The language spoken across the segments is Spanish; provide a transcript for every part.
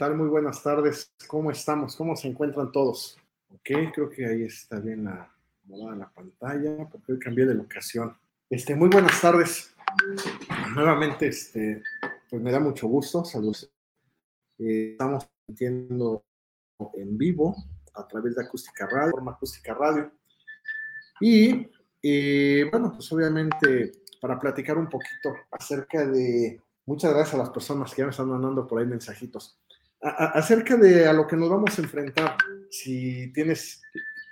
¿Qué tal? Muy buenas tardes. ¿Cómo estamos? ¿Cómo se encuentran todos? Ok, creo que ahí está bien la, la pantalla, porque hoy cambié de locación. Este, muy buenas tardes. Nuevamente, este, pues me da mucho gusto. Saludos. Eh, estamos transmitiendo en vivo a través de Acústica Radio, forma Acústica Radio. Y eh, bueno, pues obviamente para platicar un poquito acerca de, muchas gracias a las personas que ya me están mandando por ahí mensajitos acerca de a lo que nos vamos a enfrentar, si tienes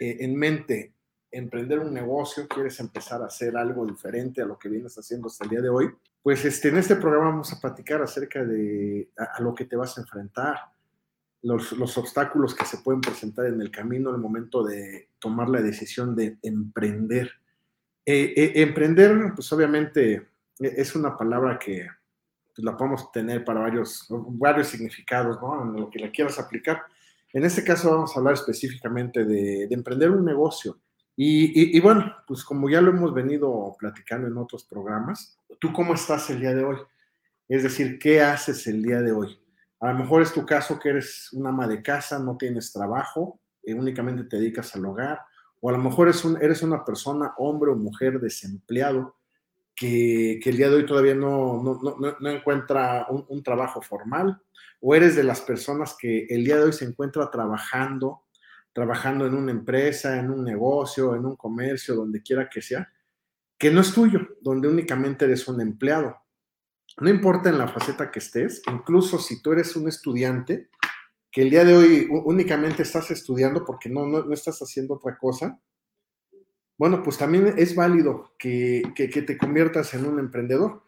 eh, en mente emprender un negocio, quieres empezar a hacer algo diferente a lo que vienes haciendo hasta el día de hoy, pues este, en este programa vamos a platicar acerca de a, lo que te vas a enfrentar, los, los, obstáculos que se pueden presentar en el camino al momento de tomar la decisión de emprender. Eh, eh, emprender, pues obviamente es una palabra que pues, la podemos tener para varios, varios significados, ¿no? En lo que la quieras aplicar. En este caso vamos a hablar específicamente de, emprender un negocio. Y, bueno, pues como ya lo hemos venido platicando en otros programas, ¿tú cómo estás el día de hoy? Es decir, ¿qué haces el día de hoy? A lo mejor es tu caso que eres una ama de casa, no tienes trabajo, y únicamente te dedicas al hogar, o a lo mejor eres, un, eres una persona, hombre o mujer desempleado, que, el día de hoy todavía no, no, encuentra un, trabajo formal, o eres de las personas que el día de hoy se encuentra trabajando, trabajando en una empresa, en un negocio, en un comercio, donde quiera que sea, que no es tuyo, donde únicamente eres un empleado. No importa en la faceta que estés, incluso si tú eres un estudiante, que el día de hoy únicamente estás estudiando porque no, no, no estás haciendo otra cosa, bueno, pues también es válido que, te conviertas en un emprendedor.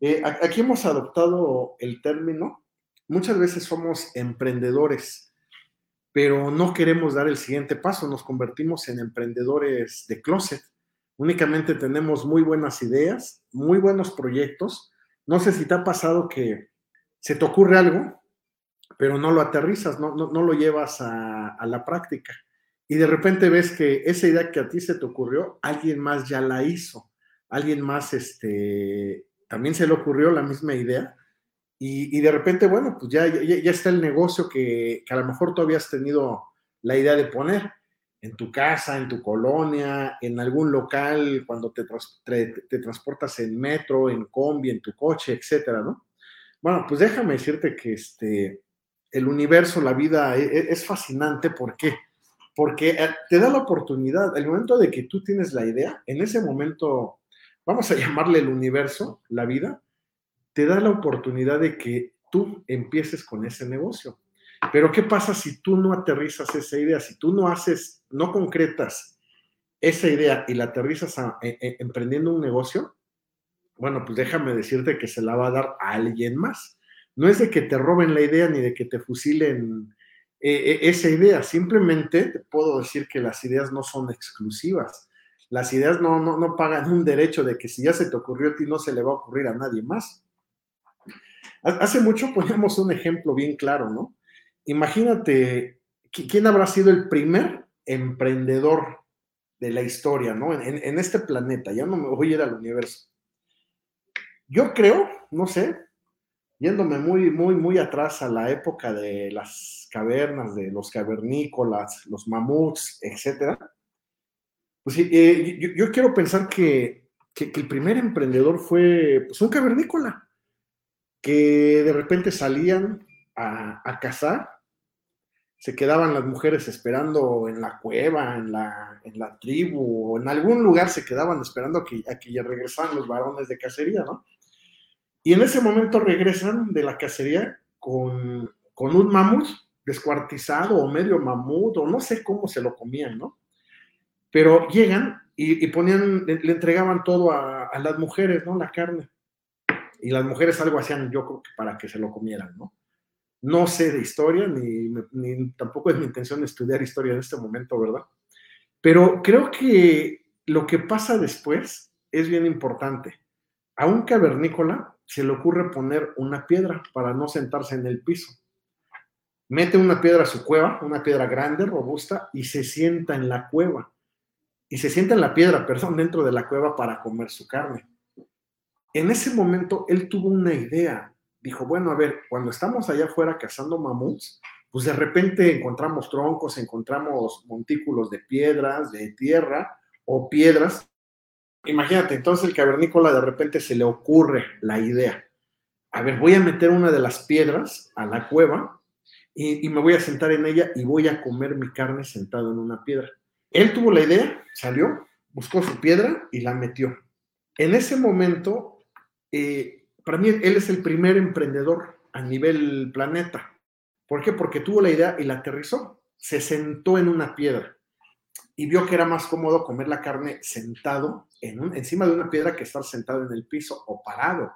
Eh, aquí hemos adoptado el término, muchas veces somos emprendedores, pero no queremos dar el siguiente paso, nos convertimos en emprendedores de closet. Únicamente tenemos muy buenas ideas, muy buenos proyectos. No sé si te ha pasado que se te ocurre algo, pero no lo aterrizas, no, no, lo llevas a la práctica y de repente ves que esa idea que a ti se te ocurrió, alguien más ya la hizo, alguien más este, también se le ocurrió la misma idea y, de repente, bueno, pues ya, ya, está el negocio que, a lo mejor tú habías tenido la idea de poner en tu casa, en tu colonia, en algún local, cuando te, te, transportas en metro, en combi, en tu coche, etcétera, ¿no? Bueno, pues déjame decirte que este, el universo, la vida es, e, es fascinante. ¿Por qué? Porque eh, te da la oportunidad, el momento de que tú tienes la idea, en ese momento, vamos a llamarle el universo, la vida, te da la oportunidad de que tú empieces con ese negocio. Pero ¿qué pasa si tú no aterrizas esa idea? Si tú no haces, no concretas esa idea y la aterrizas e, e, emprendiendo un negocio, bueno, pues déjame decirte que se la va a dar a alguien más. No es de que te roben la idea ni de que te fusilen eh, e, esa idea. Simplemente te puedo decir que las ideas no son exclusivas. Las ideas no, no, pagan un derecho de que si ya se te ocurrió a ti, no se le va a ocurrir a nadie más. Hace mucho poníamos un ejemplo bien claro, ¿no? Imagínate, ¿quién habrá sido el primer emprendedor de la historia, ¿no? En, en, este planeta, ya no me voy a ir al universo. Yo creo, no sé, yéndome muy, muy, muy atrás a la época de las cavernas, de los cavernícolas, los mamuts, etcétera, pues eh, yo, quiero pensar que, el primer emprendedor fue pues, un cavernícola, que de repente salían a, a, cazar, se quedaban las mujeres esperando en la cueva, en la, en la tribu, o en algún lugar se quedaban esperando que, a que ya regresaran los varones de cacería, ¿no? Y en ese momento regresan de la cacería con, un mamut descuartizado o medio mamut o no sé cómo se lo comían, ¿no? Pero llegan y, ponían, le, entregaban todo a, las mujeres, ¿no? La carne. Y las mujeres algo hacían, yo creo que para que se lo comieran, ¿no? No sé de historia, ni, ni tampoco es mi intención estudiar historia en este momento, ¿verdad? Pero creo que lo que pasa después es bien importante. A un cavernícola se le ocurre poner una piedra para no sentarse en el piso. Mete una piedra a su cueva, una piedra grande, robusta, y se sienta en la cueva. Y se sienta en la piedra, perdón, dentro de la cueva para comer su carne. En ese momento él tuvo una idea dijo, bueno, a ver, cuando estamos allá afuera cazando mamuts, pues de repente encontramos troncos, encontramos montículos de piedras, de tierra o piedras. Imagínate, entonces el cavernícola de repente se le ocurre la idea. A ver, voy a meter una de las piedras a la cueva y, me voy a sentar en ella y voy a comer mi carne sentado en una piedra. Él tuvo la idea, salió, buscó su piedra y la metió. En ese momento, eh, para mí, él es el primer emprendedor a nivel planeta. ¿Por qué? Porque tuvo la idea y la aterrizó. Se sentó en una piedra y vio que era más cómodo comer la carne sentado en encima de una piedra que estar sentado en el piso o parado.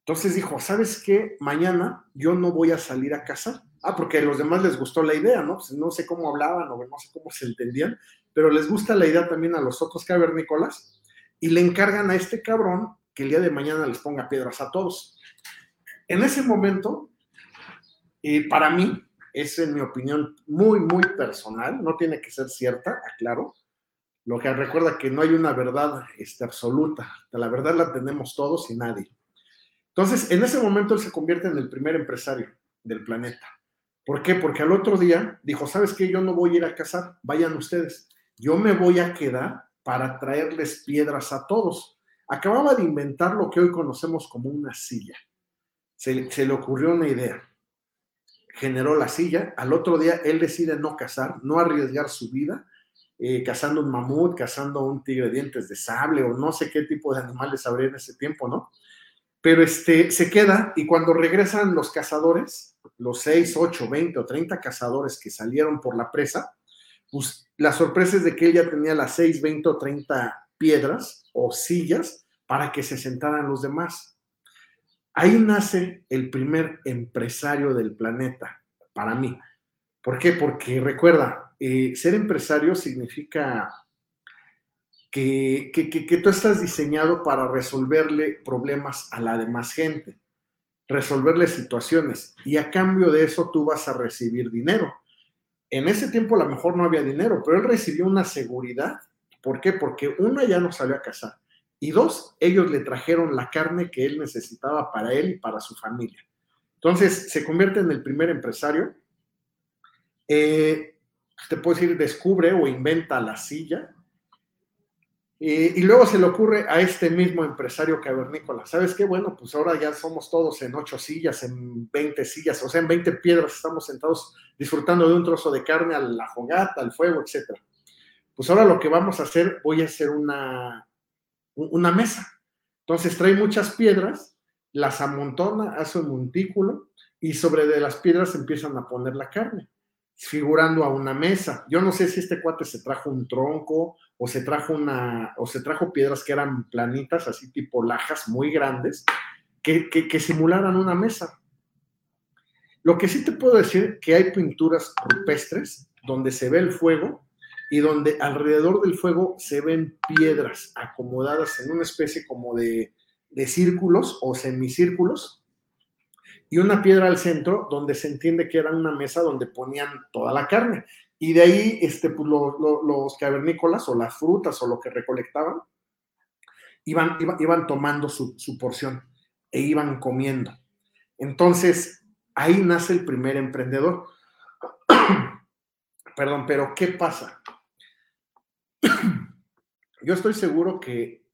Entonces dijo, ¿sabes qué? Mañana yo no voy a salir a cazar. Ah, porque a los demás les gustó la idea, ¿no? Pues no sé cómo hablaban o no sé cómo se entendían, pero les gusta la idea también a los otros cavernícolas y le encargan a este cabrón que el día de mañana les ponga piedras a todos. En ese momento, y para mí, es en mi opinión muy, muy personal, no tiene que ser cierta, aclaro, lo que recuerda que no hay una verdad este, absoluta, la verdad la tenemos todos y nadie. Entonces, en ese momento él se convierte en el primer empresario del planeta. ¿Por qué? Porque al otro día dijo, ¿sabes qué? Yo no voy a ir a cazar, vayan ustedes. Yo me voy a quedar para traerles piedras a todos. Acababa de inventar lo que hoy conocemos como una silla. Se, le ocurrió una idea. Generó la silla. Al otro día él decide no cazar, no arriesgar su vida, eh, cazando un mamut, cazando un tigre de dientes de sable o no sé qué tipo de animales habría en ese tiempo, ¿no? Pero este, se queda y cuando regresan los cazadores, los 6, 8, 20 o 30 cazadores que salieron por la presa, pues la sorpresa es de que él ya tenía las 6, 20 o 30 piedras o sillas para que se sentaran los demás. Ahí nace el primer empresario del planeta, para mí. ¿Por qué? Porque recuerda, eh, ser empresario significa que, que, tú estás diseñado para resolverle problemas a la demás gente resolverle situaciones y a cambio de eso tú vas a recibir dinero. En ese tiempo a lo mejor no había dinero, pero él recibió una seguridad. ¿Por qué? Porque uno ya no salió a cazar y dos, ellos le trajeron la carne que él necesitaba para él y para su familia. Entonces se convierte en el primer empresario. Eh, te puedo decir, descubre o inventa la silla, y, luego se le ocurre a este mismo empresario cavernícola, ¿sabes qué? Bueno, pues ahora ya somos todos en ocho sillas, en 20 sillas, o sea, en 20 piedras estamos sentados disfrutando de un trozo de carne a la fogata, al fuego, etc. Pues ahora lo que vamos a hacer, voy a hacer una, una mesa. Entonces trae muchas piedras, las amontona, hace un montículo y sobre de las piedras empiezan a poner la carne figurando a una mesa. Yo no sé si este cuate se trajo un tronco o se trajo una, o se trajo piedras que eran planitas, así tipo lajas muy grandes, que, que, simularan una mesa. Lo que sí te puedo decir que hay pinturas rupestres donde se ve el fuego y donde alrededor del fuego se ven piedras acomodadas en una especie como de, de círculos o semicírculos y una piedra al centro donde se entiende que era una mesa donde ponían toda la carne. Y de ahí este, pues, los cavernícolas o las frutas o lo que recolectaban iban, iban, tomando su, su porción e iban comiendo. Entonces, ahí nace el primer emprendedor. Perdón, pero ¿qué pasa? Yo estoy seguro que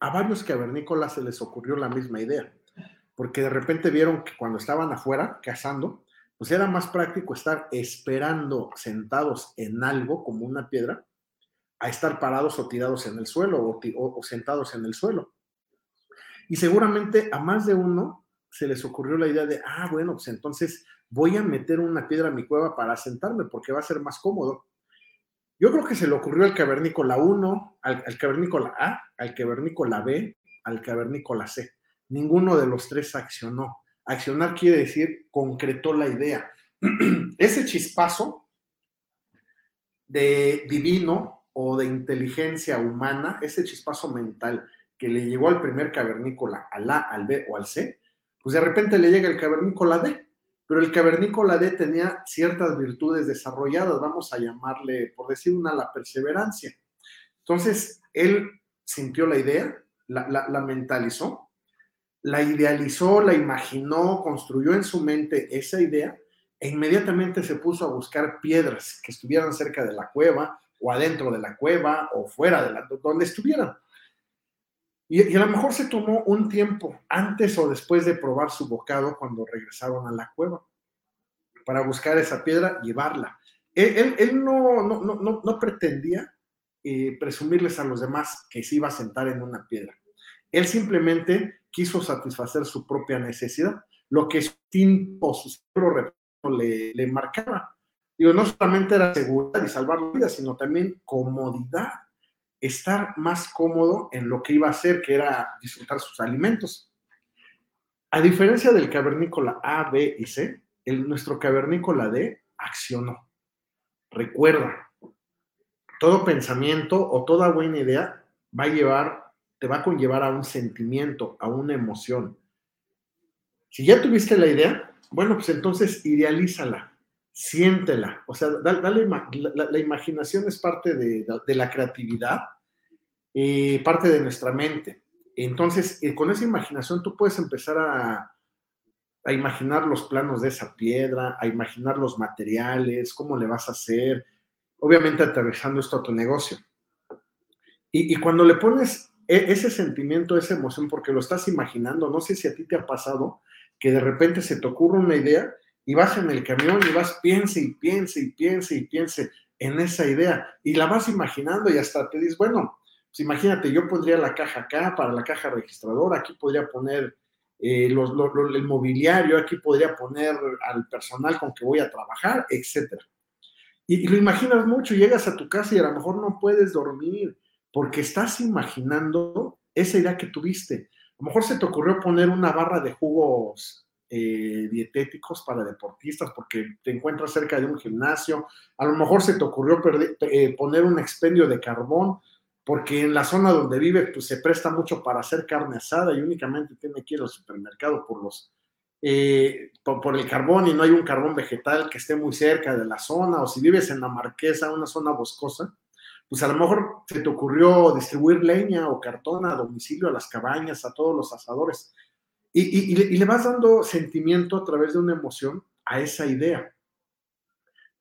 a varios cavernícolas se les ocurrió la misma idea porque de repente vieron que cuando estaban afuera cazando, pues era más práctico estar esperando sentados en algo como una piedra a estar parados o tirados en el suelo o, sentados en el suelo. Y seguramente a más de uno se les ocurrió la idea de, ah, bueno, pues entonces voy a meter una piedra en mi cueva para sentarme porque va a ser más cómodo. Yo creo que se le ocurrió al cavernícola 1, al, al cavernícola A, al cavernícola B, al cavernícola C ninguno de los tres accionó. Accionar quiere decir concretó la idea. Ese chispazo de divino o de inteligencia humana, ese chispazo mental que le llegó al primer cavernícola, al A, al B o al C, pues de repente le llega el cavernícola D, pero el cavernícola D tenía ciertas virtudes desarrolladas, vamos a llamarle, por decir una, la perseverancia. Entonces, él sintió la idea, la mentalizó, la idealizó, la imaginó, construyó en su mente esa idea e inmediatamente se puso a buscar piedras que estuvieran cerca de la cueva o adentro de la cueva o fuera de la, donde estuvieran. Y, a lo mejor se tomó un tiempo antes o después de probar su bocado cuando regresaron a la cueva para buscar esa piedra, llevarla. Él, no, pretendía eh, presumirles a los demás que se iba a sentar en una piedra. Él simplemente quiso satisfacer su propia necesidad, lo que su tiempo, su cerebro le, le marcaba. Digo, no solamente era seguridad y salvar la vida, sino también comodidad estar más cómodo en lo que iba a hacer, que era disfrutar sus alimentos. A diferencia del cavernícola A, B y C, el, nuestro cavernícola D accionó. Recuerda, todo pensamiento o toda buena idea va a llevar, te va a conllevar a un sentimiento, a una emoción. Si ya tuviste la idea, bueno, pues entonces idealízala, siéntela. O sea, dale, la, imaginación es parte de, la creatividad, eh, parte de nuestra mente. Entonces, eh, con esa imaginación tú puedes empezar a, a, imaginar los planos de esa piedra, a imaginar los materiales, cómo le vas a hacer, obviamente aterrizando esto a tu negocio. Y, y cuando le pones e, ese sentimiento, esa emoción, porque lo estás imaginando, no sé si a ti te ha pasado que de repente se te ocurre una idea y vas en el camión y vas, piense y piense y piense y piense en esa idea y la vas imaginando y hasta te dices, bueno, pues imagínate, yo pondría la caja acá para la caja registradora, aquí podría poner eh, el mobiliario, aquí podría poner al personal con que voy a trabajar, etc. Y, y lo imaginas mucho, llegas a tu casa y a lo mejor no puedes dormir porque estás imaginando esa idea que tuviste. A lo mejor se te ocurrió poner una barra de jugos eh, dietéticos para deportistas porque te encuentras cerca de un gimnasio. A lo mejor se te ocurrió eh, poner un expendio de carbón porque en la zona donde vive pues, se presta mucho para hacer carne asada y únicamente tiene que ir al supermercado por los eh, por, el carbón y no hay un carbón vegetal que esté muy cerca de la zona, o si vives en la Marquesa, una zona boscosa, pues a lo mejor se te ocurrió distribuir leña o cartón a domicilio a las cabañas, a todos los asadores. Y, le, vas dando sentimiento a través de una emoción a esa idea.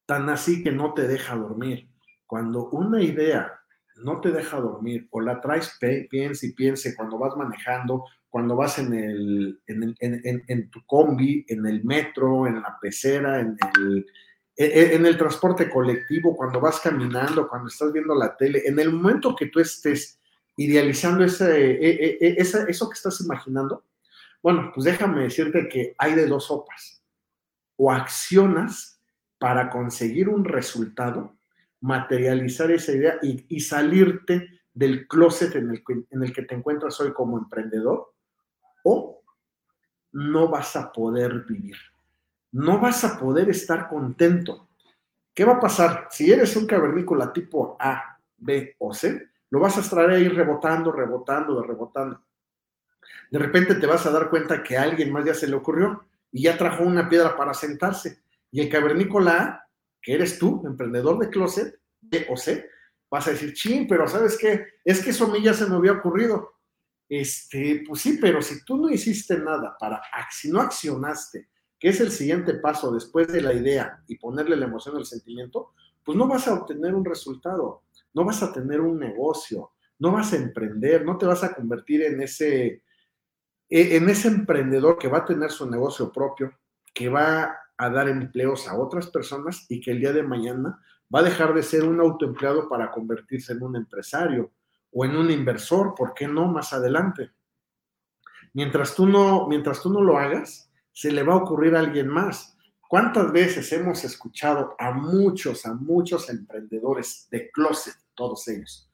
Tan así que no te deja dormir. Cuando una idea no te deja dormir o la traes, piensa y piense cuando vas manejando, cuando vas en, el, en, tu combi, en el metro, en la pecera, en el, e, e, en el transporte colectivo, cuando vas caminando, cuando estás viendo la tele, en el momento que tú estés idealizando ese, e, eso que estás imaginando, bueno, pues déjame decirte que hay de dos sopas. O accionas para conseguir un resultado, materializar esa idea y, salirte del closet en el, en el que te encuentras hoy como emprendedor, o no vas a poder vivir. No vas a poder estar contento. ¿Qué va a pasar? Si eres un cavernícola tipo A, B o C, lo vas a estar ahí rebotando, rebotando, rebotando de repente te vas a dar cuenta que a alguien más ya se le ocurrió y ya trajo una piedra para sentarse. Y el cavernícola que eres tú, emprendedor de closet, B o C, vas a decir, ching, pero ¿sabes qué? Es que eso a mí ya se me había ocurrido. Este, pues sí, pero si tú no hiciste nada para, si no accionaste, que es el siguiente paso después de la idea y ponerle la emoción al sentimiento, pues no vas a obtener un resultado, no vas a tener un negocio, no vas a emprender, no te vas a convertir en ese en ese emprendedor que va a tener su negocio propio, que va a dar empleos a otras personas y que el día de mañana va a dejar de ser un autoempleado para convertirse en un empresario o en un inversor, ¿por qué no más adelante? Mientras tú no, mientras tú no lo hagas, se le va a ocurrir a alguien más. ¿Cuántas veces hemos escuchado a muchos, a muchos emprendedores de closet, todos ellos,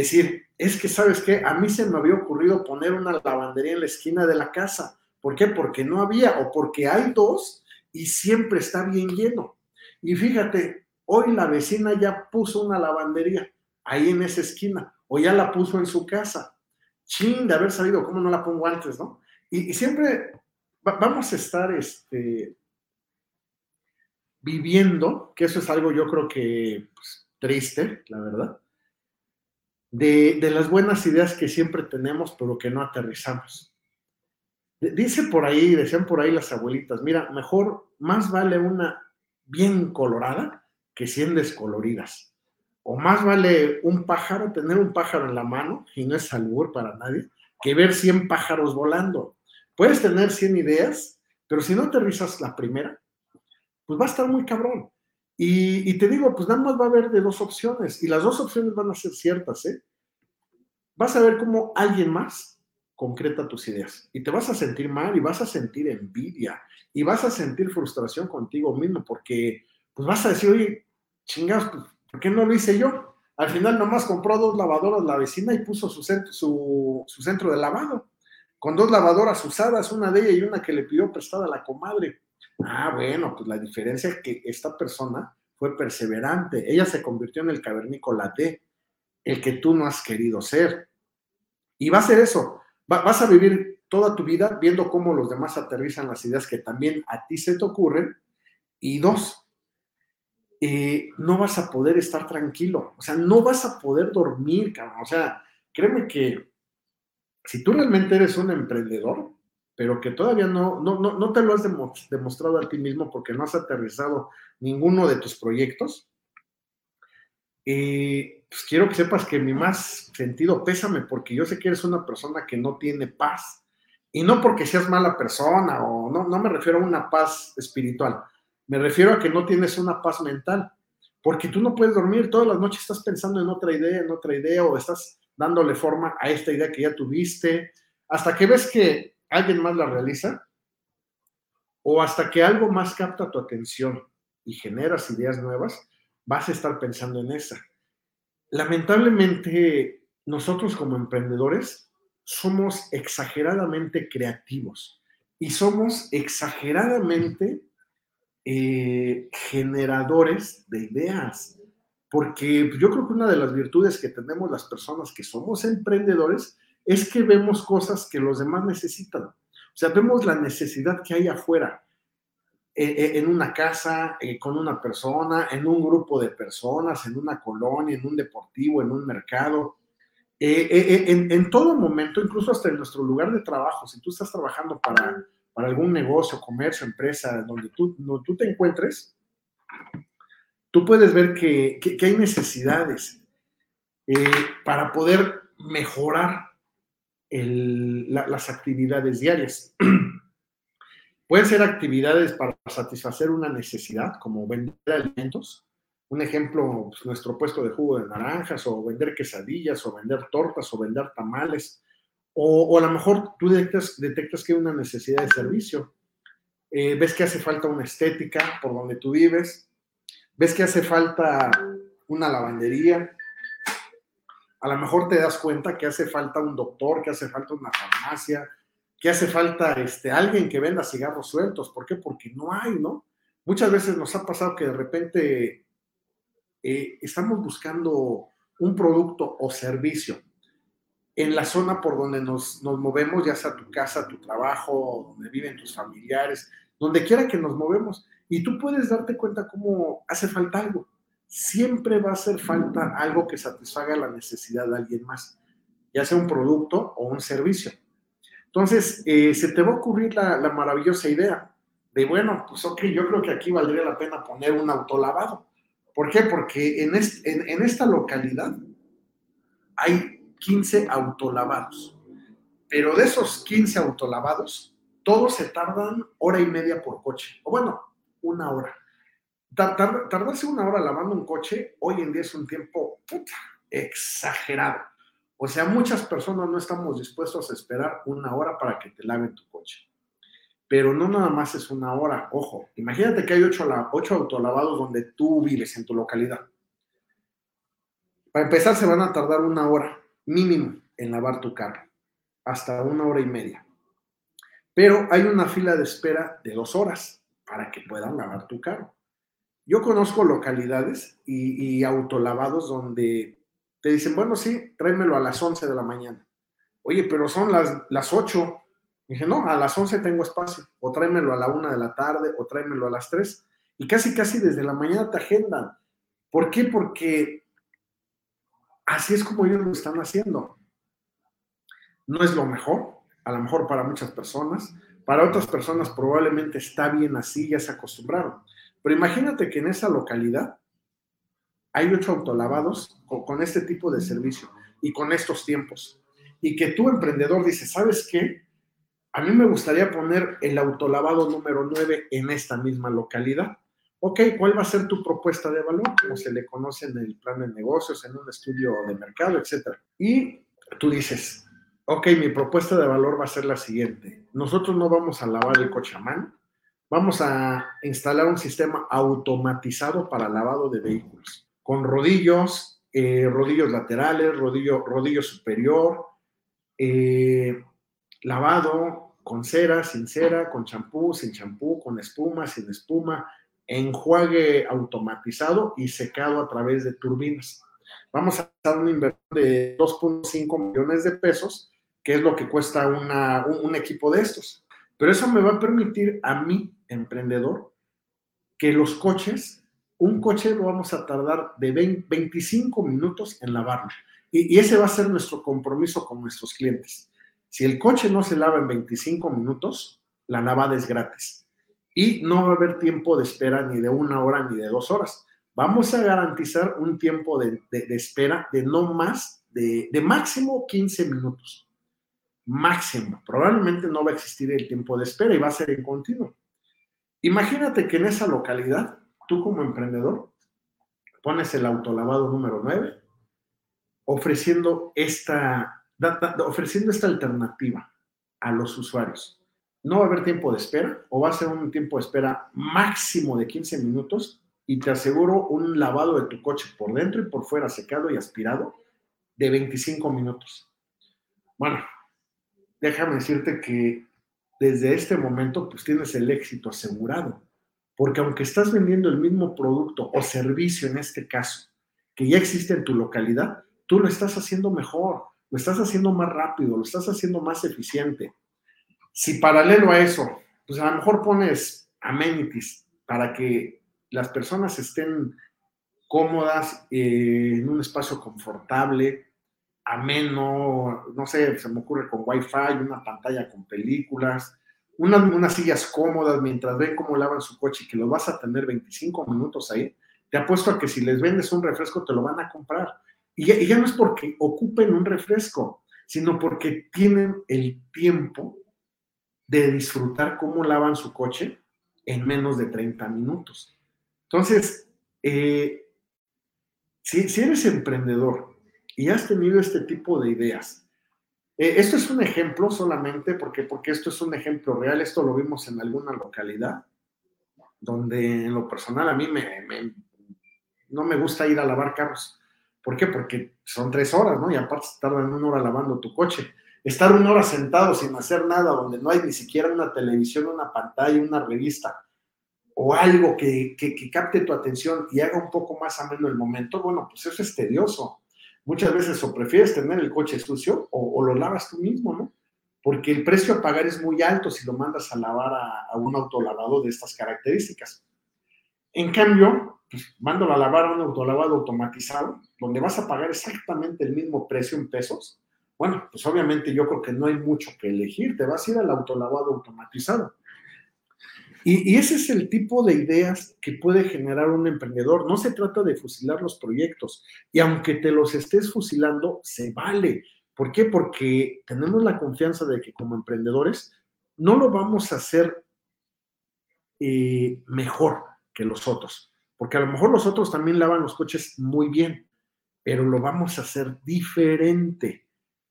decir, es que, ¿sabes qué? A mí se me había ocurrido poner una lavandería en la esquina de la casa. ¿Por qué? Porque no había o porque hay dos y siempre está bien lleno. Y fíjate, hoy la vecina ya puso una lavandería ahí en esa esquina o ya la puso en su casa. Chin de haber sabido, ¿cómo no la pongo antes, no? Y, siempre vamos a estar este, viviendo, que eso es algo yo creo que pues, triste, la verdad, de, las buenas ideas que siempre tenemos, pero que no aterrizamos. Dice por ahí, decían por ahí las abuelitas, mira, mejor, más vale una bien colorada que 100 descoloridas. O más vale un pájaro, tener un pájaro en la mano, y no es albur para nadie, que ver 100 pájaros volando. Puedes tener 100 ideas, pero si no aterrizas la primera, pues va a estar muy cabrón. Y, te digo, pues nada más va a haber de dos opciones, y las dos opciones van a ser ciertas, ¿eh? Vas a ver cómo alguien más concreta tus ideas, y te vas a sentir mal, y vas a sentir envidia, y vas a sentir frustración contigo mismo, porque pues vas a decir, oye, chingados, pues, ¿por qué no lo hice yo? Al final nomás compró dos lavadoras la vecina y puso su centro, su, centro de lavado, con dos lavadoras usadas, una de ellas y una que le pidió prestada a la comadre. Ah, bueno, pues la diferencia es que esta persona fue perseverante. Ella se convirtió en el cavernícola D, el que tú no has querido ser. Y va a ser eso. vas a vivir toda tu vida viendo cómo los demás aterrizan las ideas que también a ti se te ocurren. Y dos, eh, no vas a poder estar tranquilo. O sea, no vas a poder dormir, cabrón. O sea, créeme que si tú realmente eres un emprendedor, pero que todavía no, no, no, te lo has demostrado a ti mismo porque no has aterrizado ninguno de tus proyectos, eh, pues quiero que sepas que mi más sentido pésame porque yo sé que eres una persona que no tiene paz. Y no porque seas mala persona o no, no me refiero a una paz espiritual, me refiero a que no tienes una paz mental, porque tú no puedes dormir, todas las noches estás pensando en otra idea, en otra idea o estás dándole forma a esta idea que ya tuviste, hasta que ves que alguien más la realiza, o hasta que algo más capta tu atención y generas ideas nuevas, vas a estar pensando en esa. Lamentablemente, nosotros como emprendedores somos exageradamente creativos y somos exageradamente eh, generadores de ideas, porque yo creo que una de las virtudes que tenemos las personas que somos emprendedores es que vemos cosas que los demás necesitan. O sea, vemos la necesidad que hay afuera, eh, eh, en una casa, eh, con una persona, en un grupo de personas, en una colonia, en un deportivo, en un mercado. en, todo momento, incluso hasta en nuestro lugar de trabajo, si tú estás trabajando para, para algún negocio, comercio, empresa, donde tú, tú te encuentres, tú puedes ver que, que hay necesidades para poder mejorar las actividades diarias. Pueden ser actividades para satisfacer una necesidad, como vender alimentos. Un ejemplo, pues, nuestro puesto de jugo de naranjas, o vender quesadillas, o vender tortas, o vender tamales. O, a lo mejor tú detectas, detectas que hay una necesidad de servicio. Eh, ves que hace falta una estética por donde tú vives. Ves que hace falta una lavandería a lo mejor te das cuenta que hace falta un doctor, que hace falta una farmacia, que hace falta este, alguien que venda cigarros sueltos. ¿Por qué? Porque no hay, ¿no? Muchas veces nos ha pasado que de repente eh, estamos buscando un producto o servicio en la zona por donde nos, nos, movemos, ya sea tu casa, tu trabajo, donde viven tus familiares, donde quiera que nos movemos, y tú puedes darte cuenta cómo hace falta algo siempre va a hacer falta algo que satisfaga la necesidad de alguien más, ya sea un producto o un servicio. Entonces, eh, se te va a ocurrir la, maravillosa idea de, bueno, pues ok, yo creo que aquí valdría la pena poner un autolavado. ¿Por qué? Porque en, en esta localidad hay 15 autolavados, pero de esos 15 autolavados, todos se tardan hora y media por coche, o bueno, una hora tardarse una hora lavando un coche hoy en día es un tiempo exagerado. O sea, muchas personas no estamos dispuestos a esperar una hora para que te laven tu coche. Pero no nada más es una hora. Ojo, imagínate que hay ocho, ocho autolavados donde tú vives en tu localidad. Para empezar, se van a tardar una hora mínimo en lavar tu carro, hasta una hora y media. Pero hay una fila de espera de dos horas para que puedan lavar tu carro. Yo conozco localidades y, autolavados donde te dicen, bueno, sí, tráemelo a las 11 de la mañana. Oye, pero son las, las 8. Dije, no, a las 11 tengo espacio. O tráemelo a la 1 de la tarde, o tráemelo a las 3. Y casi, casi desde la mañana te agendan. ¿Por qué? Porque así es como ellos lo están haciendo. No es lo mejor, a lo mejor para muchas personas, para otras personas probablemente está bien así, ya se acostumbraron. Pero imagínate que en esa localidad hay ocho autolavados con, con este tipo de servicio y con estos tiempos. Y que tú, emprendedor, dices, ¿sabes qué? A mí me gustaría poner el autolavado número 9 en esta misma localidad. Ok, ¿cuál va a ser tu propuesta de valor? Como se le conoce en el plan de negocios, en un estudio de mercado, etcétera. Y tú dices, ok, mi propuesta de valor va a ser la siguiente. Nosotros no vamos a lavar el mano, vamos a instalar un sistema automatizado para lavado de vehículos, con rodillos, eh, rodillos laterales, rodillo, rodillo superior, eh, lavado con cera, sin cera, con champú, sin champú, con espuma, sin espuma, enjuague automatizado y secado a través de turbinas. Vamos a dar una inversión de 2.5 millones de pesos, que es lo que cuesta un, equipo de estos. Pero eso me va a permitir a mí, emprendedor, que los coches, un coche lo vamos a tardar de 25 minutos en lavarlo. Y, y ese va a ser nuestro compromiso con nuestros clientes. Si el coche no se lava en 25 minutos, la lavada es gratis. Y no va a haber tiempo de espera ni de una hora ni de dos horas. Vamos a garantizar un tiempo de, espera de no más, de, de máximo 15 minutos. Máximo. Probablemente no va a existir el tiempo de espera y va a ser en continuo. Imagínate que en esa localidad, tú como emprendedor, pones el autolavado número 9, ofreciendo esta ofreciendo esta alternativa a los usuarios. No va a haber tiempo de espera o va a ser un tiempo de espera máximo de 15 minutos y te aseguro un lavado de tu coche por dentro y por fuera secado y aspirado de 25 minutos. Bueno, déjame decirte que desde este momento pues tienes el éxito asegurado, porque aunque estás vendiendo el mismo producto o servicio en este caso, que ya existe en tu localidad, tú lo estás haciendo mejor, lo estás haciendo más rápido, lo estás haciendo más eficiente. Si paralelo a eso, pues a lo mejor pones amenities para que las personas estén cómodas eh, en un espacio confortable, ameno, no sé, se me ocurre con wifi, una pantalla con películas, unas, unas sillas cómodas mientras ven cómo lavan su coche y que lo vas a tener 25 minutos ahí, te apuesto a que si les vendes un refresco te lo van a comprar. Y ya, no es porque ocupen un refresco, sino porque tienen el tiempo de disfrutar cómo lavan su coche en menos de 30 minutos. Entonces, eh, si, eres emprendedor y has tenido este tipo de ideas, eh, esto es un ejemplo solamente porque, porque esto es un ejemplo real, esto lo vimos en alguna localidad, donde en lo personal a mí no me gusta ir a lavar carros ¿Por qué? Porque son tres horas, ¿no? Y aparte tardan una hora lavando tu coche. Estar una hora sentado sin hacer nada, donde no hay ni siquiera una televisión, una pantalla, una revista, o algo que, capte tu atención y haga un poco más ameno el momento, bueno, pues eso es tedioso. Muchas veces o prefieres tener el coche sucio o, lo lavas tú mismo, ¿no? Porque el precio a pagar es muy alto si lo mandas a lavar a, un autolavado de estas características. En cambio, pues mándalo a lavar a un autolavado automatizado, donde vas a pagar exactamente el mismo precio en pesos. Bueno, pues obviamente yo creo que no hay mucho que elegir, te vas a ir al autolavado automatizado. Y, ese es el tipo de ideas que puede generar un emprendedor. No se trata de fusilar los proyectos. Y aunque te los estés fusilando, se vale. ¿Por qué? Porque tenemos la confianza de que como emprendedores no lo vamos a hacer eh, mejor que los otros. Porque a lo mejor los otros también lavan los coches muy bien, pero lo vamos a hacer diferente.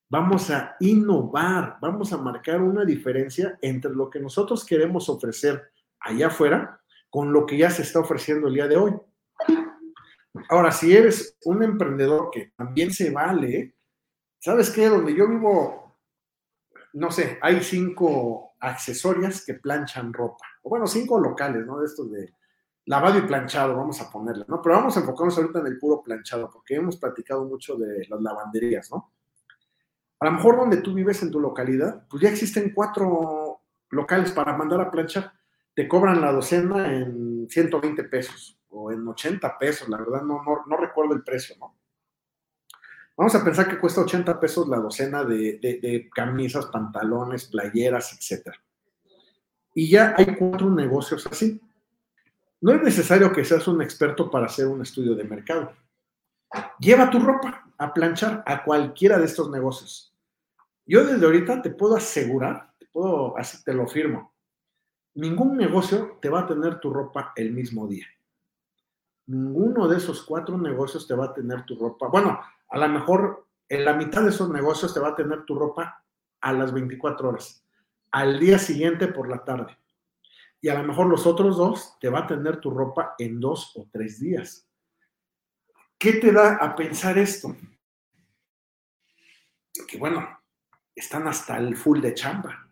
Vamos a innovar, vamos a marcar una diferencia entre lo que nosotros queremos ofrecer allá afuera con lo que ya se está ofreciendo el día de hoy. Ahora, si eres un emprendedor que también se vale, ¿sabes qué? Donde yo vivo, no sé, hay cinco accesorias que planchan ropa. O bueno, cinco locales, ¿no? De estos de lavado y planchado, vamos a ponerle, ¿no? Pero vamos a enfocarnos ahorita en el puro planchado, porque hemos platicado mucho de las lavanderías, ¿no? A lo mejor donde tú vives en tu localidad, pues ya existen cuatro locales para mandar a planchar. Te cobran la docena en 120 pesos o en 80 pesos, la verdad no, no, recuerdo el precio, ¿no? Vamos a pensar que cuesta 80 pesos la docena de, camisas, pantalones, playeras, etc. Y ya hay cuatro negocios así. No es necesario que seas un experto para hacer un estudio de mercado. Lleva tu ropa a planchar a cualquiera de estos negocios. Yo desde ahorita te puedo asegurar, te puedo, así te lo firmo, ningún negocio te va a tener tu ropa el mismo día. Ninguno de esos cuatro negocios te va a tener tu ropa. Bueno, a lo mejor en la mitad de esos negocios te va a tener tu ropa a las 24 horas, al día siguiente por la tarde. Y a lo mejor los otros dos te va a tener tu ropa en dos o tres días. ¿Qué te da a pensar esto? Que bueno, están hasta el full de chamba.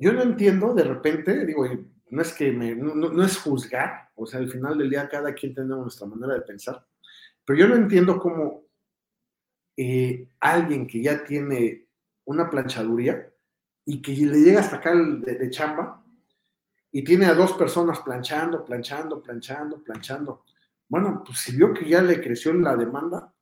Yo no entiendo, de repente, digo, no es que me, no, es juzgar, o sea, al final del día cada quien tiene nuestra manera de pensar, pero yo no entiendo cómo eh, alguien que ya tiene una planchaduría y que le llega hasta acá de, de chamba y tiene a dos personas planchando, planchando, planchando, planchando. Bueno, pues si vio que ya le creció la demanda,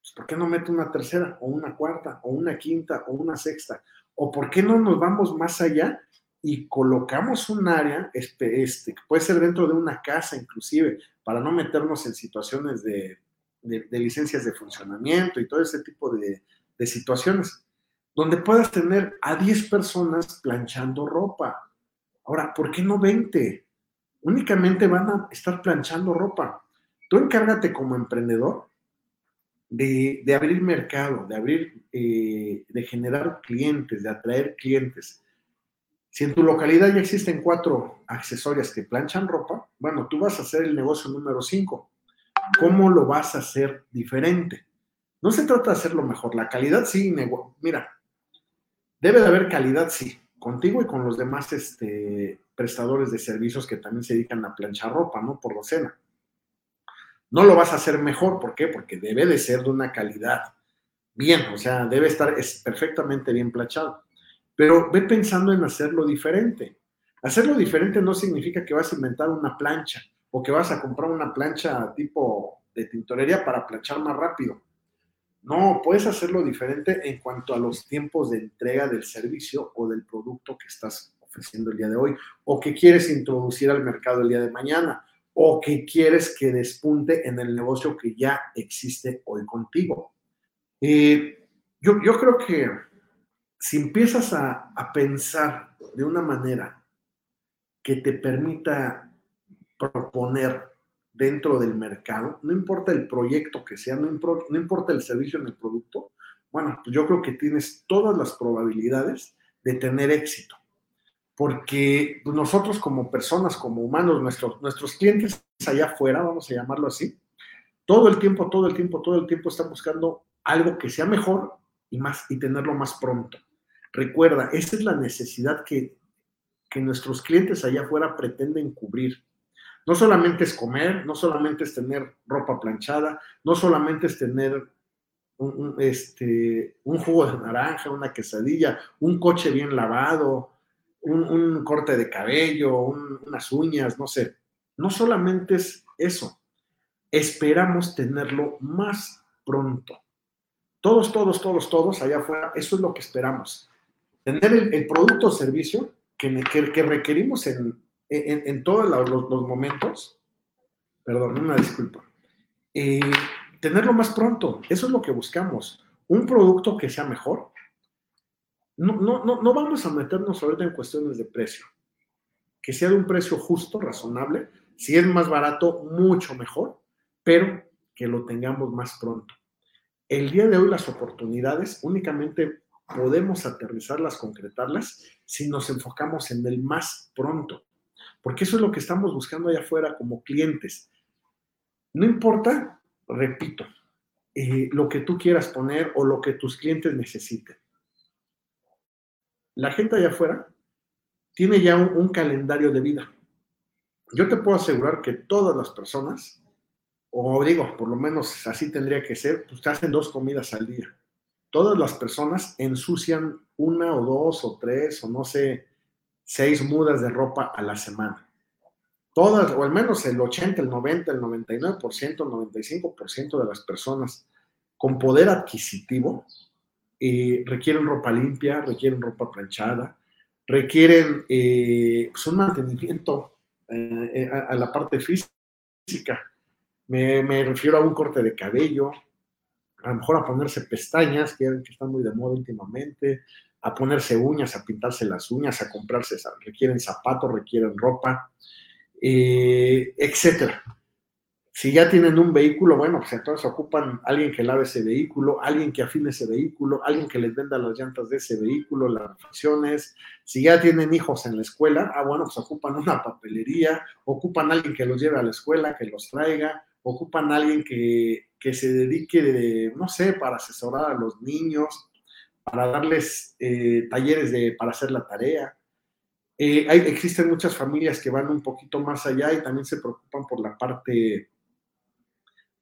pues ¿por qué no mete una tercera o una cuarta o una quinta o una sexta? ¿O por qué no nos vamos más allá y colocamos un área, este, este, que puede ser dentro de una casa inclusive, para no meternos en situaciones de, licencias de funcionamiento y todo ese tipo de, de situaciones, donde puedas tener a 10 personas planchando ropa. Ahora, ¿por qué no 20? Únicamente van a estar planchando ropa. Tú encárgate como emprendedor de, abrir mercado, de abrir, eh, de generar clientes, de atraer clientes. Si en tu localidad ya existen cuatro accesorias que planchan ropa, bueno, tú vas a hacer el negocio número cinco. ¿Cómo lo vas a hacer diferente? No se trata de hacerlo mejor. La calidad sí, mira, debe de haber calidad sí, contigo y con los demás este, prestadores de servicios que también se dedican a planchar ropa, ¿no? Por docena. No lo vas a hacer mejor, ¿por qué? Porque debe de ser de una calidad bien, o sea, debe estar es perfectamente bien planchado. Pero ve pensando en hacerlo diferente. Hacerlo diferente no significa que vas a inventar una plancha o que vas a comprar una plancha tipo de tintorería para planchar más rápido. No, puedes hacerlo diferente en cuanto a los tiempos de entrega del servicio o del producto que estás ofreciendo el día de hoy o que quieres introducir al mercado el día de mañana o que quieres que despunte en el negocio que ya existe hoy contigo. Yo, creo que si empiezas a, pensar de una manera que te permita proponer dentro del mercado, no importa el proyecto que sea, no, importa el servicio en el producto, bueno, pues yo creo que tienes todas las probabilidades de tener éxito. Porque nosotros como personas, como humanos, nuestros, nuestros clientes allá afuera, vamos a llamarlo así, todo el tiempo, todo el tiempo, todo el tiempo están buscando algo que sea mejor y más y tenerlo más pronto. Recuerda, esa es la necesidad que, nuestros clientes allá afuera pretenden cubrir. No solamente es comer, no solamente es tener ropa planchada, no solamente es tener un, este, un jugo de naranja, una quesadilla, un coche bien lavado, un, corte de cabello, unas uñas, no sé. No solamente es eso, esperamos tenerlo más pronto. Todos, todos, todos, todos allá afuera, eso es lo que esperamos tener el, producto o servicio que, que, requerimos en, en, todos los, momentos, perdón, una disculpa, eh, tenerlo más pronto, eso es lo que buscamos, un producto que sea mejor. No, no, no, no vamos a meternos ahorita en cuestiones de precio, que sea de un precio justo, razonable, si es más barato, mucho mejor, pero que lo tengamos más pronto. El día de hoy las oportunidades únicamente podemos aterrizarlas, concretarlas, si nos enfocamos en el más pronto. Porque eso es lo que estamos buscando allá afuera como clientes. No importa, repito, eh, lo que tú quieras poner o lo que tus clientes necesiten. La gente allá afuera tiene ya un, calendario de vida. Yo te puedo asegurar que todas las personas, o digo, por lo menos así tendría que ser, pues hacen dos comidas al día todas las personas ensucian una o dos o tres o no sé, seis mudas de ropa a la semana. Todas, o al menos el 80, el 90, el 99%, el 95% de las personas con poder adquisitivo, eh, requieren ropa limpia, requieren ropa planchada, requieren eh, pues, un mantenimiento eh, a, la parte física. Me, refiero a un corte de cabello, a lo mejor a ponerse pestañas, que, que están muy de moda últimamente, a ponerse uñas, a pintarse las uñas, a comprarse, requieren zapatos, requieren ropa, etcétera. Si ya tienen un vehículo, bueno, pues entonces ocupan alguien que lave ese vehículo, alguien que afine ese vehículo, alguien que les venda las llantas de ese vehículo, las refacciones. Si ya tienen hijos en la escuela, ah, bueno, pues ocupan una papelería, ocupan alguien que los lleve a la escuela, que los traiga, ocupan alguien que, se dedique, no sé, para asesorar a los niños, para darles eh, talleres de, para hacer la tarea. Eh, existen muchas familias que van un poquito más allá y también se preocupan por la parte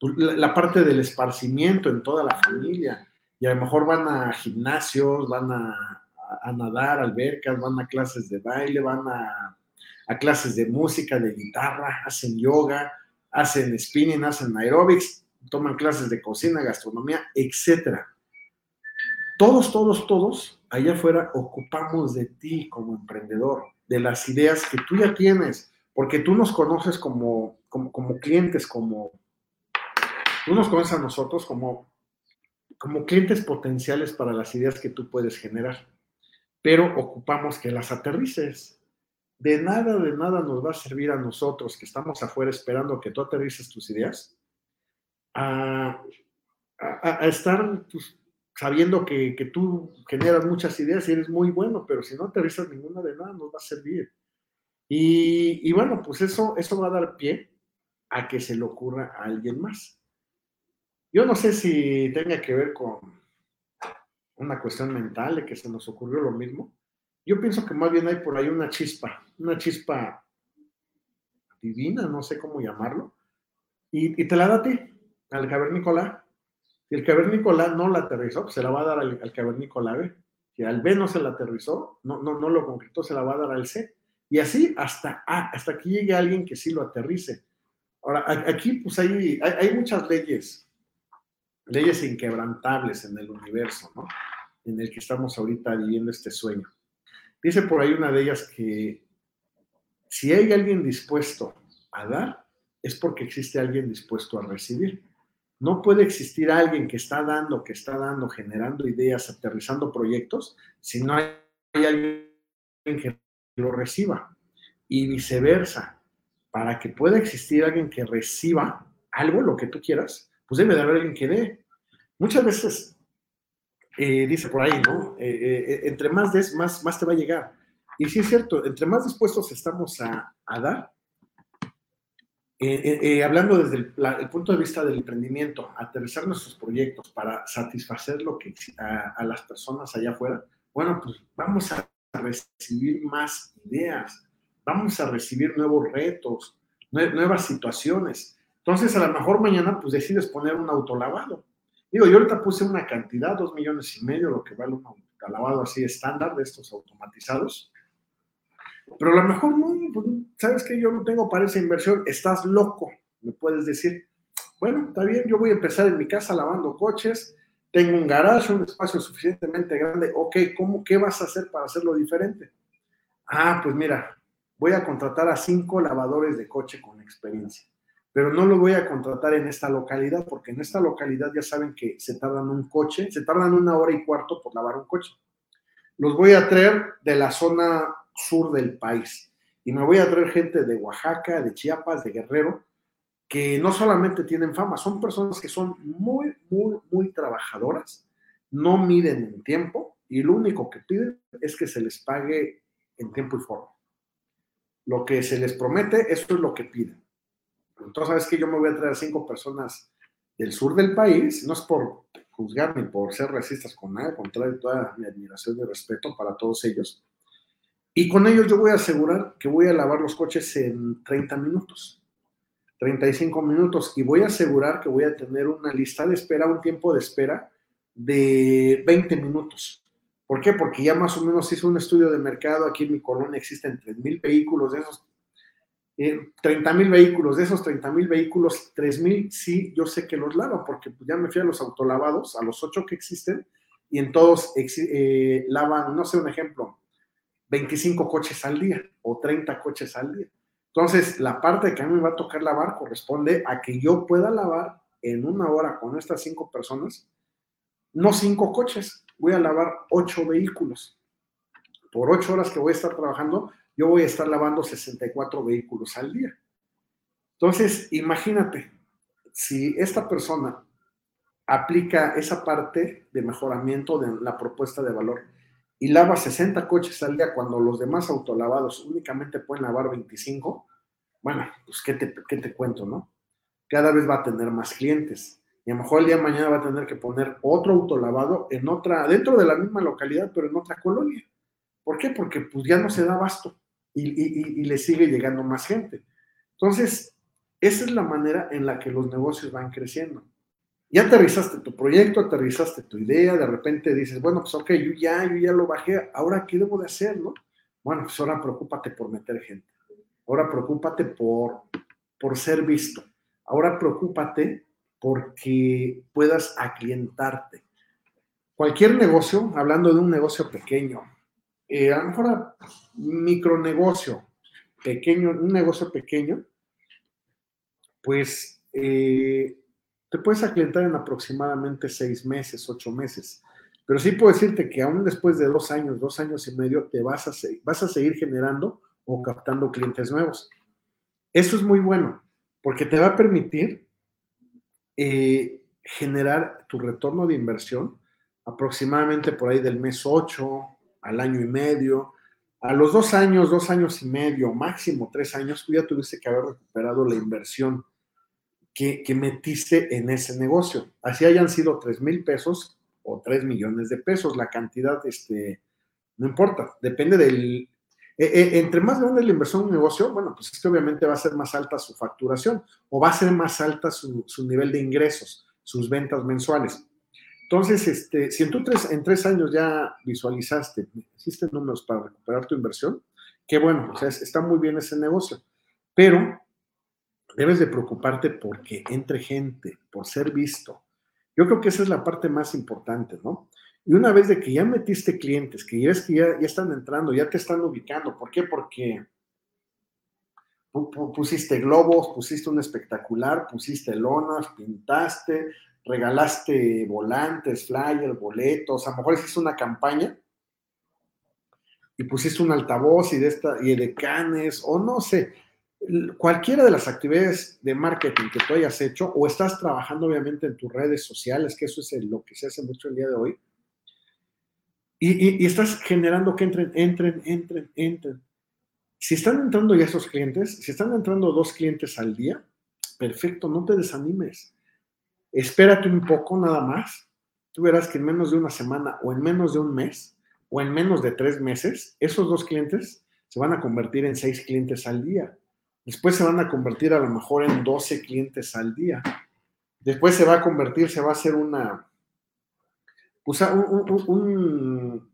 la, parte del esparcimiento en toda la familia. Y a lo mejor van a gimnasios, van a, nadar, albercas, van a clases de baile, van a, a, clases de música, de guitarra, hacen yoga, hacen spinning, hacen aerobics, toman clases de cocina, gastronomía, etc. Todos, todos, todos allá afuera ocupamos de ti como emprendedor, de las ideas que tú ya tienes, porque tú nos conoces como, como clientes, como Tú nos conoces a nosotros como, como clientes potenciales para las ideas que tú puedes generar, pero ocupamos que las aterrices. De nada, de nada nos va a servir a nosotros que estamos afuera esperando que tú aterrices tus ideas, a, estar pues, sabiendo que, que, tú generas muchas ideas y eres muy bueno, pero si no aterrizas ninguna de nada, nos va a servir. Y, y, bueno, pues eso, eso va a dar pie a que se le ocurra a alguien más. Yo no sé si tenga que ver con una cuestión mental de que se nos ocurrió lo mismo. Yo pienso que más bien hay por ahí una chispa, una chispa divina, no sé cómo llamarlo, y, te la da a ti, al cavernícola. Si el cavernícola no la aterrizó, pues se la va a dar al, al cavernícola B. Si al B no se la aterrizó, no, no, no lo concretó, se la va a dar al C. Y así hasta, hasta que llegue alguien que sí lo aterrice. Ahora, aquí pues hay, hay muchas leyes leyes inquebrantables en el universo, ¿no? En el que estamos ahorita viviendo este sueño. Dice por ahí una de ellas que si hay alguien dispuesto a dar, es porque existe alguien dispuesto a recibir. No puede existir alguien que está dando, que está dando, generando ideas, aterrizando proyectos, si no hay alguien que lo reciba. Y viceversa, para que pueda existir alguien que reciba algo, lo que tú quieras, pues debe de haber alguien que dé. Muchas veces, eh, dice por ahí, ¿no? Eh, eh, entre más des, más, más te va a llegar. Y sí es cierto, entre más dispuestos estamos a, dar, hablando desde el, punto de vista del emprendimiento, aterrizar nuestros proyectos para satisfacer lo que a, las personas allá afuera, bueno, pues vamos a recibir más ideas, vamos a recibir nuevos retos, nuevas situaciones. Entonces, a lo mejor mañana, pues decides poner un autolavado. Digo, yo ahorita puse una cantidad, dos millones y medio, lo que vale un autolavado así estándar de estos automatizados. Pero a lo mejor no, pues, sabes que yo no tengo para esa inversión, estás loco, me puedes decir. Bueno, está bien, yo voy a empezar en mi casa lavando coches, tengo un garaje, un espacio suficientemente grande, ok, ¿cómo, qué vas a hacer para hacerlo diferente? Ah, pues mira, voy a contratar a cinco lavadores de coche con experiencia pero no lo voy a contratar en esta localidad, porque en esta localidad ya saben que se tardan un coche, se tardan una hora y cuarto por lavar un coche. Los voy a traer de la zona sur del país y me voy a traer gente de Oaxaca, de Chiapas, de Guerrero, que no solamente tienen fama, son personas que son muy, muy, muy trabajadoras, no miden en tiempo y lo único que piden es que se les pague en tiempo y forma. Lo que se les promete, eso es lo que piden. Entonces, ¿sabes que Yo me voy a traer cinco personas del sur del país, no es por juzgar ni por ser racistas con nada, al contrario, toda mi admiración y respeto para todos ellos. Y con ellos yo voy a asegurar que voy a lavar los coches en 30 minutos, 35 minutos, y voy a asegurar que voy a tener una lista de espera, un tiempo de espera de 20 minutos. ¿Por qué? Porque ya más o menos hice un estudio de mercado, aquí en mi colonia existen 3.000 vehículos de esos 30 mil vehículos, de esos 30 mil vehículos, 3 mil sí, yo sé que los lavan, porque pues, ya me fui a los autolavados, a los 8 que existen, y en todos eh, lavan, no sé, un ejemplo, 25 coches al día o 30 coches al día. Entonces, la parte que a mí me va a tocar lavar corresponde a que yo pueda lavar en una hora con estas cinco personas, no cinco coches, voy a lavar ocho vehículos. Por ocho horas que voy a estar trabajando, yo voy a estar lavando 64 vehículos al día. Entonces, imagínate, si esta persona aplica esa parte de mejoramiento de la propuesta de valor y lava 60 coches al día cuando los demás autolavados únicamente pueden lavar 25, bueno, pues ¿qué te, qué te cuento, no? Cada vez va a tener más clientes. Y a lo mejor el día de mañana va a tener que poner otro autolavado en otra, dentro de la misma localidad, pero en otra colonia. ¿Por qué? Porque pues ya no se da abasto y, le sigue llegando más gente. Entonces, esa es la manera en la que los negocios van creciendo. Ya aterrizaste tu proyecto, aterrizaste tu idea, de repente dices, bueno, pues ok, yo ya, yo ya lo bajé, ahora qué debo de hacer, ¿no? Bueno, pues ahora preocúpate por meter gente. Ahora preocúpate por, por ser visto. Ahora preocúpate porque puedas aclientarte. Cualquier negocio, hablando de un negocio pequeño, eh, a lo mejor micronegocio pequeño, un negocio pequeño, pues eh, te puedes aclientar en aproximadamente seis meses, ocho meses. Pero sí puedo decirte que aún después de dos años, dos años y medio, te vas a, vas a seguir generando o captando clientes nuevos. Eso es muy bueno, porque te va a permitir eh, generar tu retorno de inversión aproximadamente por ahí del mes 8, al año y medio. A los dos años, dos años y medio, máximo tres años, tú ya tuviste que haber recuperado la inversión que, metiste en ese negocio. Así hayan sido tres mil pesos o tres millones de pesos, la cantidad, este, no importa, depende del... E, e, entre más grande la inversión en un negocio, bueno, pues es que obviamente va a ser más alta su facturación o va a ser más alta su, su nivel de ingresos, sus ventas mensuales. Entonces, este, si en, tres, en tres años ya visualizaste, hiciste números para recuperar tu inversión, qué bueno, o sea, está muy bien ese negocio, pero debes de preocuparte porque entre gente, por ser visto. Yo creo que esa es la parte más importante, ¿no? Y una vez de que ya metiste clientes, que ya, es que ya están entrando, ya te están ubicando, ¿por qué? Porque pusiste globos, pusiste un espectacular, pusiste lonas, pintaste, regalaste volantes, flyers, boletos, a lo mejor hiciste una campaña y pusiste un altavoz y de esta y de canes o no sé, cualquiera de las actividades de marketing que tú hayas hecho o estás trabajando obviamente en tus redes sociales, que eso es lo que se hace mucho el día de hoy, y, y, estás generando que entren, entren, entren, entren. Si están entrando ya esos clientes, si están entrando dos clientes al día, perfecto, no te desanimes espérate un poco nada más. Tú verás que en menos de una semana o en menos de un mes o en menos de tres meses, esos dos clientes se van a convertir en seis clientes al día. Después se van a convertir a lo mejor en 12 clientes al día. Después se va a convertir, se va a hacer una, pues, un,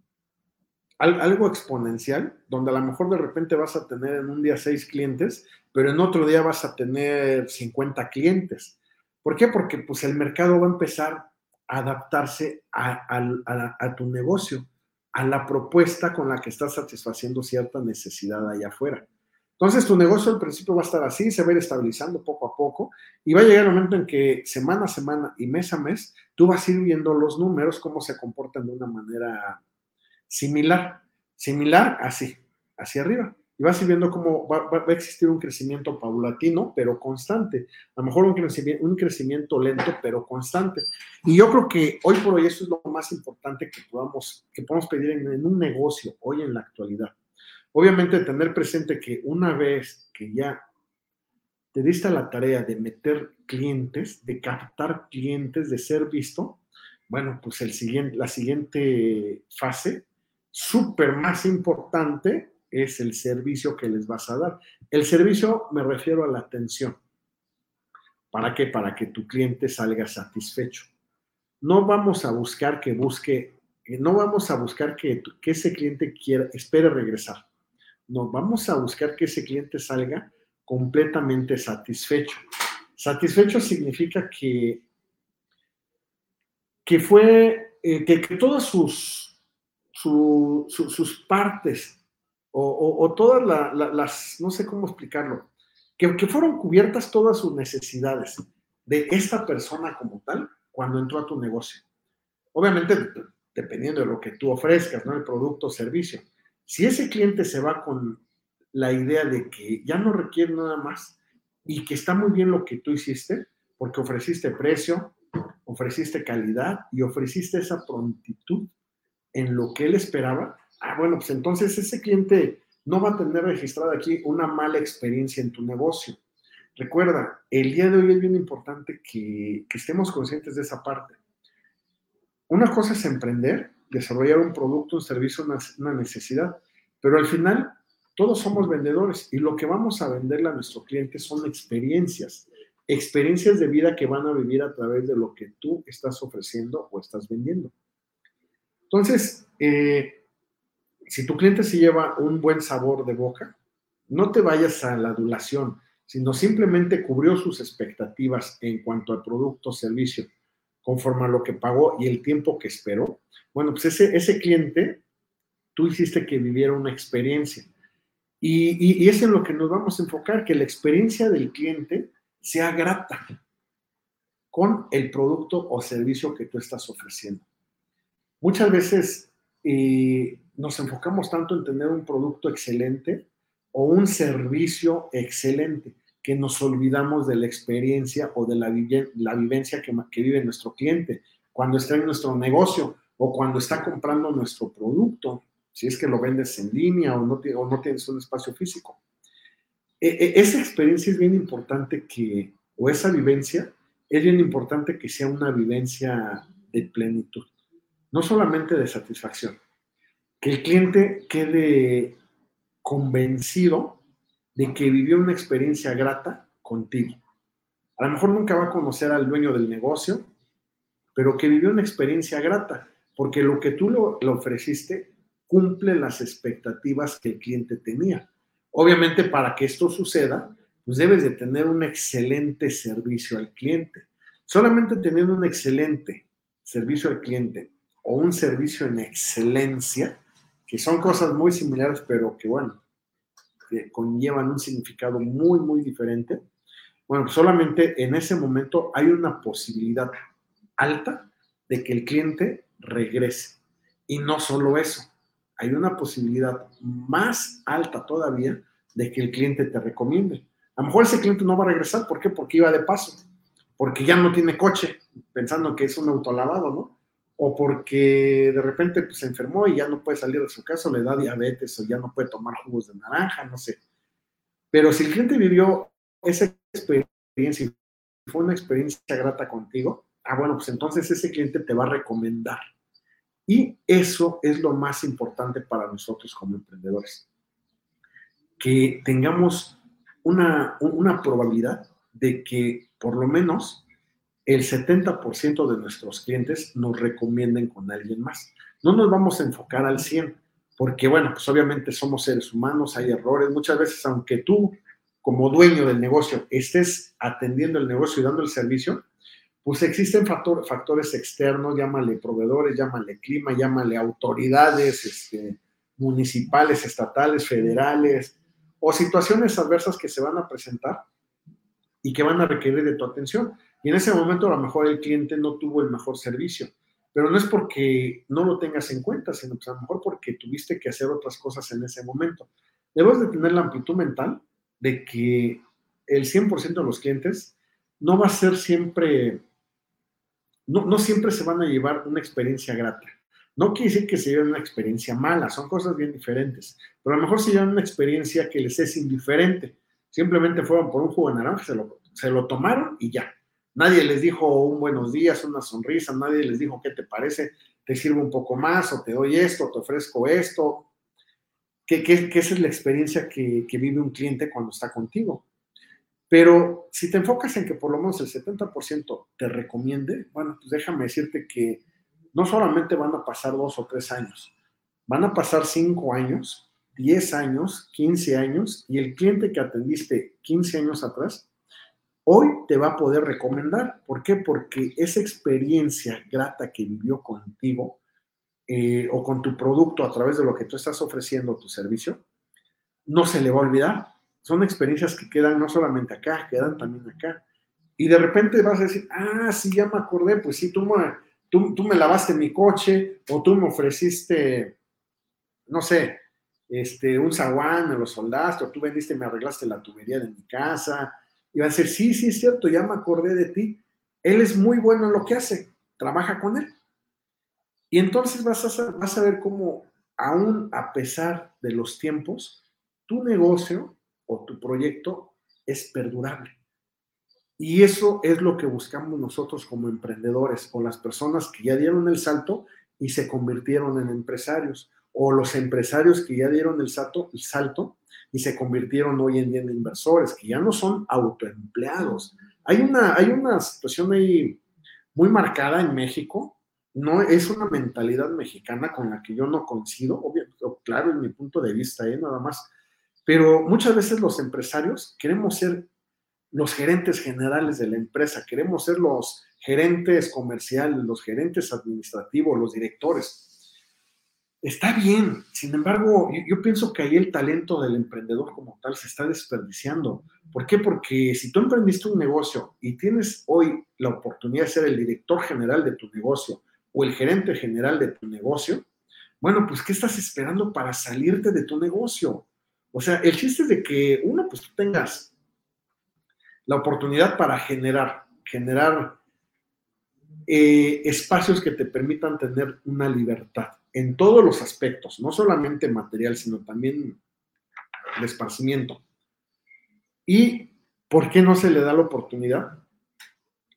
algo exponencial, donde a lo mejor de repente vas a tener en un día seis clientes, pero en otro día vas a tener 50 clientes. ¿Por qué? Porque pues el mercado va a empezar a adaptarse a, tu negocio, a la propuesta con la que estás satisfaciendo cierta necesidad allá afuera. Entonces tu negocio al principio va a estar así, se va a ir estabilizando poco a poco y va a llegar el momento en que semana a semana y mes a mes tú vas a ir viendo los números, cómo se comportan de una manera similar, similar así, hacia arriba y vas a ir viendo cómo va, a existir un crecimiento paulatino, pero constante. A lo mejor un crecimiento, un crecimiento lento, pero constante. Y yo creo que hoy por hoy eso es lo más importante que podamos, que podemos pedir en, un negocio hoy en la actualidad. Obviamente tener presente que una vez que ya te diste la tarea de meter clientes, de captar clientes, de ser visto, bueno, pues el siguiente, la siguiente fase, súper más importante, es el servicio que les vas a dar. El servicio me refiero a la atención. ¿Para qué? Para que tu cliente salga satisfecho. No vamos a buscar que busque, eh, no vamos a buscar que, ese cliente quiera, espere regresar. No, vamos a buscar que ese cliente salga completamente satisfecho. Satisfecho significa que, que fue, eh, que, todas sus, sus partes o, todas las, no sé cómo explicarlo, que, que fueron cubiertas todas sus necesidades de esta persona como tal cuando entró a tu negocio. Obviamente, dependiendo de lo que tú ofrezcas, ¿no? El producto o servicio. Si ese cliente se va con la idea de que ya no requiere nada más y que está muy bien lo que tú hiciste, porque ofreciste precio, ofreciste calidad y ofreciste esa prontitud en lo que él esperaba, ah, bueno, pues entonces ese cliente no va a tener registrada aquí una mala experiencia en tu negocio. Recuerda, el día de hoy es bien importante que, estemos conscientes de esa parte. Una cosa es emprender, desarrollar un producto, un servicio, una, necesidad, pero al final todos somos vendedores y lo que vamos a venderle a nuestro cliente son experiencias, experiencias de vida que van a vivir a través de lo que tú estás ofreciendo o estás vendiendo. Entonces, eh, si tu cliente se lleva un buen sabor de boca, no te vayas a la adulación sino simplemente cubrió sus expectativas en cuanto al producto o servicio conforme a lo que pagó y el tiempo que esperó, bueno, pues ese, ese cliente, tú hiciste que viviera una experiencia. Y, y, es en lo que nos vamos a enfocar, que la experiencia del cliente sea grata con el producto o servicio que tú estás ofreciendo. Muchas veces eh, nos enfocamos tanto en tener un producto excelente o un servicio excelente que nos olvidamos de la experiencia o de la, vivencia que, que vive nuestro cliente cuando está en nuestro negocio o cuando está comprando nuestro producto, si es que lo vendes en línea o no, o no tienes un espacio físico. E, e, esa experiencia es bien importante que, o esa vivencia, es bien importante que sea una vivencia de plenitud, no solamente de satisfacción. Que el cliente quede convencido de que vivió una experiencia grata contigo. A lo mejor nunca va a conocer al dueño del negocio, pero que vivió una experiencia grata, porque lo que tú le ofreciste cumple las expectativas que el cliente tenía. Obviamente, para que esto suceda, pues debes de tener un excelente servicio al cliente. Solamente teniendo un excelente servicio al cliente o un servicio en excelencia, que son cosas muy similares, pero que bueno, conllevan un significado muy, muy diferente, bueno, solamente en ese momento hay una posibilidad alta de que el cliente regrese. Y no solo eso, hay una posibilidad más alta todavía de que el cliente te recomiende. A lo mejor ese cliente no va a regresar, ¿por qué? Porque iba de paso, porque ya no tiene coche, pensando que es un autolavado, ¿no? O porque de repente pues, se enfermó y ya no puede salir de su casa, le da diabetes o ya no puede tomar jugos de naranja, no sé. Pero si el cliente vivió esa experiencia y fue una experiencia grata contigo, ah, bueno, pues entonces ese cliente te va a recomendar. Y eso es lo más importante para nosotros como emprendedores. Que tengamos una, una probabilidad de que por lo menos el 70% de nuestros clientes nos recomienden con alguien más. No nos vamos a enfocar al 100, porque bueno, pues obviamente somos seres humanos, hay errores. Muchas veces, aunque tú como dueño del negocio estés atendiendo el negocio y dando el servicio, pues existen factores externos, llámale proveedores, llámale clima, llámale autoridades este, municipales, estatales, federales, o situaciones adversas que se van a presentar y que van a requerir de tu atención. Y en ese momento a lo mejor el cliente no tuvo el mejor servicio, pero no es porque no lo tengas en cuenta, sino pues a lo mejor porque tuviste que hacer otras cosas en ese momento. Debes de tener la amplitud mental de que el 100% de los clientes no va a ser siempre, no, siempre se van a llevar una experiencia grata. No quiere decir que se lleven una experiencia mala, son cosas bien diferentes, pero a lo mejor se llevan una experiencia que les es indiferente. Simplemente fueron por un jugo de naranja, se lo tomaron y ya. Nadie les dijo un buenos días, una sonrisa, nadie les dijo qué te parece, te sirvo un poco más o te doy esto, te ofrezco esto. ¿Qué, qué, esa es la experiencia que, que vive un cliente cuando está contigo? Pero si te enfocas en que por lo menos el 70% te recomiende, bueno, pues déjame decirte que no solamente van a pasar dos o tres años, van a pasar cinco años 10 años, 15 años, y el cliente que atendiste 15 años atrás, hoy te va a poder recomendar. ¿Por qué? Porque esa experiencia grata que vivió contigo eh, o con tu producto a través de lo que tú estás ofreciendo, tu servicio, no se le va a olvidar. Son experiencias que quedan no solamente acá, quedan también acá. Y de repente vas a decir, ah, sí, ya me acordé, pues sí, tú me, tú, tú me lavaste mi coche o tú me ofreciste, no sé, este, un zaguán, me lo soldaste, o tú vendiste, me arreglaste la tubería de mi casa. Y va a decir, sí, sí, es cierto, ya me acordé de ti. Él es muy bueno en lo que hace, trabaja con él. Y entonces vas a, vas a ver cómo, aún a pesar de los tiempos, tu negocio o tu proyecto es perdurable. Y eso es lo que buscamos nosotros como emprendedores o las personas que ya dieron el salto y se convirtieron en empresarios o los empresarios que ya dieron el salto, el salto y se convirtieron hoy en día en inversores, que ya no son autoempleados. Hay una, hay una situación ahí muy marcada en México, no es una mentalidad mexicana con la que yo no coincido, obviamente, claro, en mi punto de vista, ¿eh? nada más, pero muchas veces los empresarios queremos ser los gerentes generales de la empresa, queremos ser los gerentes comerciales, los gerentes administrativos, los directores está bien. Sin embargo, yo, pienso que ahí el talento del emprendedor como tal se está desperdiciando. ¿Por qué? Porque si tú emprendiste un negocio y tienes hoy la oportunidad de ser el director general de tu negocio o el gerente general de tu negocio, bueno, pues ¿qué estás esperando para salirte de tu negocio? O sea, el chiste es de que uno, pues tú tengas la oportunidad para generar, generar eh, espacios que te permitan tener una libertad en todos los aspectos, no solamente material, sino también de esparcimiento. ¿Y por qué no se le da la oportunidad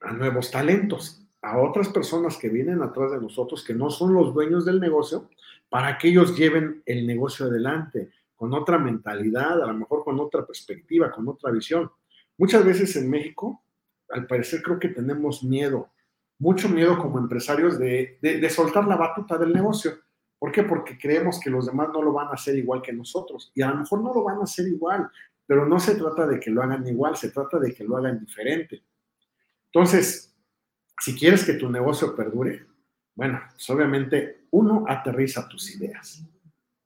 a nuevos talentos, a otras personas que vienen atrás de nosotros, que no son los dueños del negocio, para que ellos lleven el negocio adelante con otra mentalidad, a lo mejor con otra perspectiva, con otra visión? Muchas veces en México, al parecer creo que tenemos miedo, mucho miedo como empresarios de, de soltar la batuta del negocio ¿Por qué? Porque creemos que los demás no lo van a hacer igual que nosotros. Y a lo mejor no lo van a hacer igual, pero no se trata de que lo hagan igual, se trata de que lo hagan diferente. Entonces, si quieres que tu negocio perdure, bueno, pues obviamente uno aterriza tus ideas,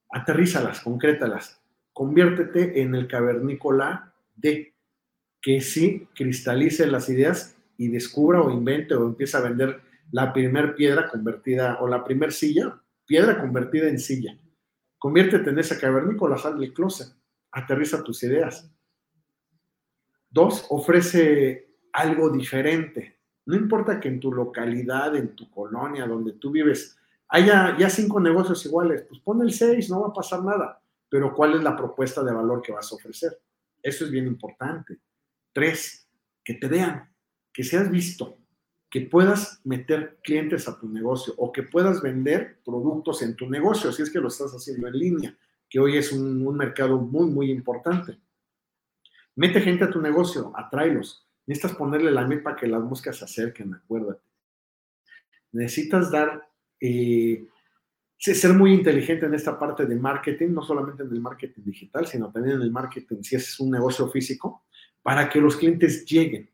aterrízalas, concrétalas, conviértete en el cavernícola de que sí cristalice las ideas y descubra o invente o empiece a vender la primer piedra convertida o la primer silla piedra convertida en silla. Conviértete en esa cavernícola, sal del closet, aterriza tus ideas. Dos, ofrece algo diferente. No importa que en tu localidad, en tu colonia, donde tú vives, haya ya cinco negocios iguales, pues pon el seis, no va a pasar nada. Pero ¿cuál es la propuesta de valor que vas a ofrecer? Eso es bien importante. Tres, que te vean, que seas visto, que puedas meter clientes a tu negocio o que puedas vender productos en tu negocio, si es que lo estás haciendo en línea, que hoy es un, mercado muy, muy importante. Mete gente a tu negocio, atráelos. Necesitas ponerle la miel para que las moscas se acerquen, acuérdate. Necesitas dar, eh, ser muy inteligente en esta parte de marketing, no solamente en el marketing digital, sino también en el marketing, si es un negocio físico, para que los clientes lleguen.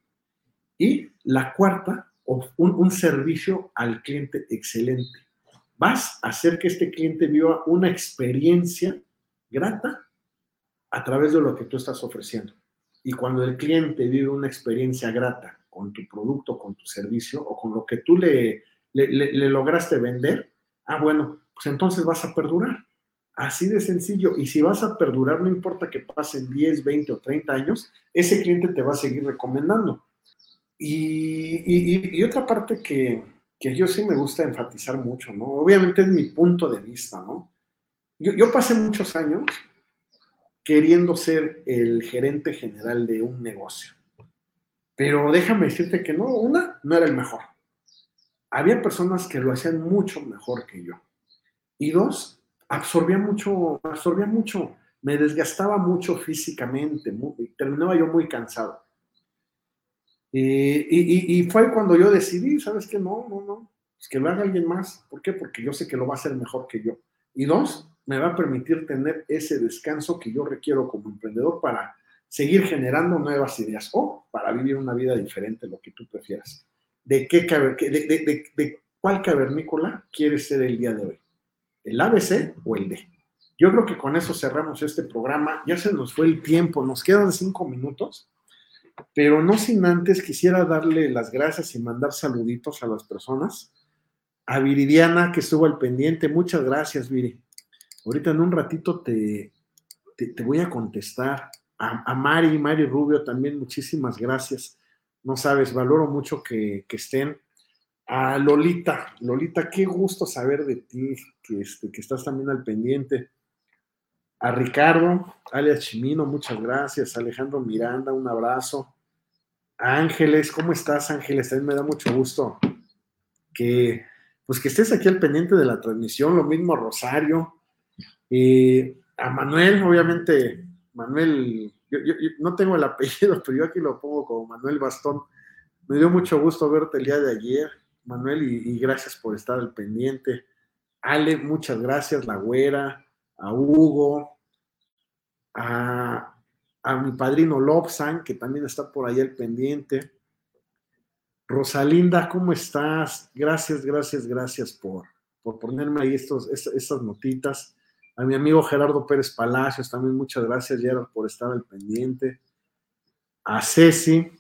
Y la cuarta un, servicio al cliente excelente. Vas a hacer que este cliente viva una experiencia grata a través de lo que tú estás ofreciendo. Y cuando el cliente vive una experiencia grata con tu producto, con tu servicio o con lo que tú le, le, lograste vender, ah, bueno, pues entonces vas a perdurar. Así de sencillo. Y si vas a perdurar, no importa que pasen 10, 20 o 30 años, ese cliente te va a seguir recomendando. Y, otra parte que, yo sí me gusta enfatizar mucho, ¿no? Obviamente es mi punto de vista, ¿no? Yo, pasé muchos años queriendo ser el gerente general de un negocio. Pero déjame decirte que no, una, no era el mejor. Había personas que lo hacían mucho mejor que yo. Y dos, absorbía mucho, absorbía mucho, me desgastaba mucho físicamente, terminaba yo muy cansado. Y, fue cuando yo decidí, ¿sabes qué? No, no, no, es que lo haga alguien más. ¿Por qué? Porque yo sé que lo va a hacer mejor que yo. Y dos, me va a permitir tener ese descanso que yo requiero como emprendedor para seguir generando nuevas ideas o para vivir una vida diferente, lo que tú prefieras. ¿De, qué, de, de cuál cavernícola quieres ser el día de hoy? ¿El ABC o el D? Yo creo que con eso cerramos este programa. Ya se nos fue el tiempo, nos quedan cinco minutos, pero no sin antes quisiera darle las gracias y mandar saluditos a las personas. A Viridiana, que estuvo al pendiente, muchas gracias, Viri. Ahorita en un ratito te, te, voy a contestar. A, Mari, Mari Rubio también, muchísimas gracias. No sabes, valoro mucho que, que estén. A Lolita, Lolita, qué gusto saber de ti, que, este, que estás también al pendiente. A Ricardo, alias Chimino, muchas gracias. Alejandro Miranda, un abrazo. Ángeles, ¿cómo estás, Ángeles? También me da mucho gusto que, pues que estés aquí al pendiente de la transmisión. Lo mismo Rosario. Eh, a Manuel, obviamente, Manuel, yo, no tengo el apellido, pero yo aquí lo pongo como Manuel Bastón. Me dio mucho gusto verte el día de ayer, Manuel, y, y gracias por estar al pendiente. Ale, muchas gracias, La Güera, a Hugo, a, mi padrino Lobsan, que también está por ahí al pendiente. Rosalinda, ¿cómo estás? Gracias, gracias, gracias por, por ponerme ahí estos, estas, notitas. A mi amigo Gerardo Pérez Palacios, también muchas gracias, Gerard, por estar al pendiente. A Ceci,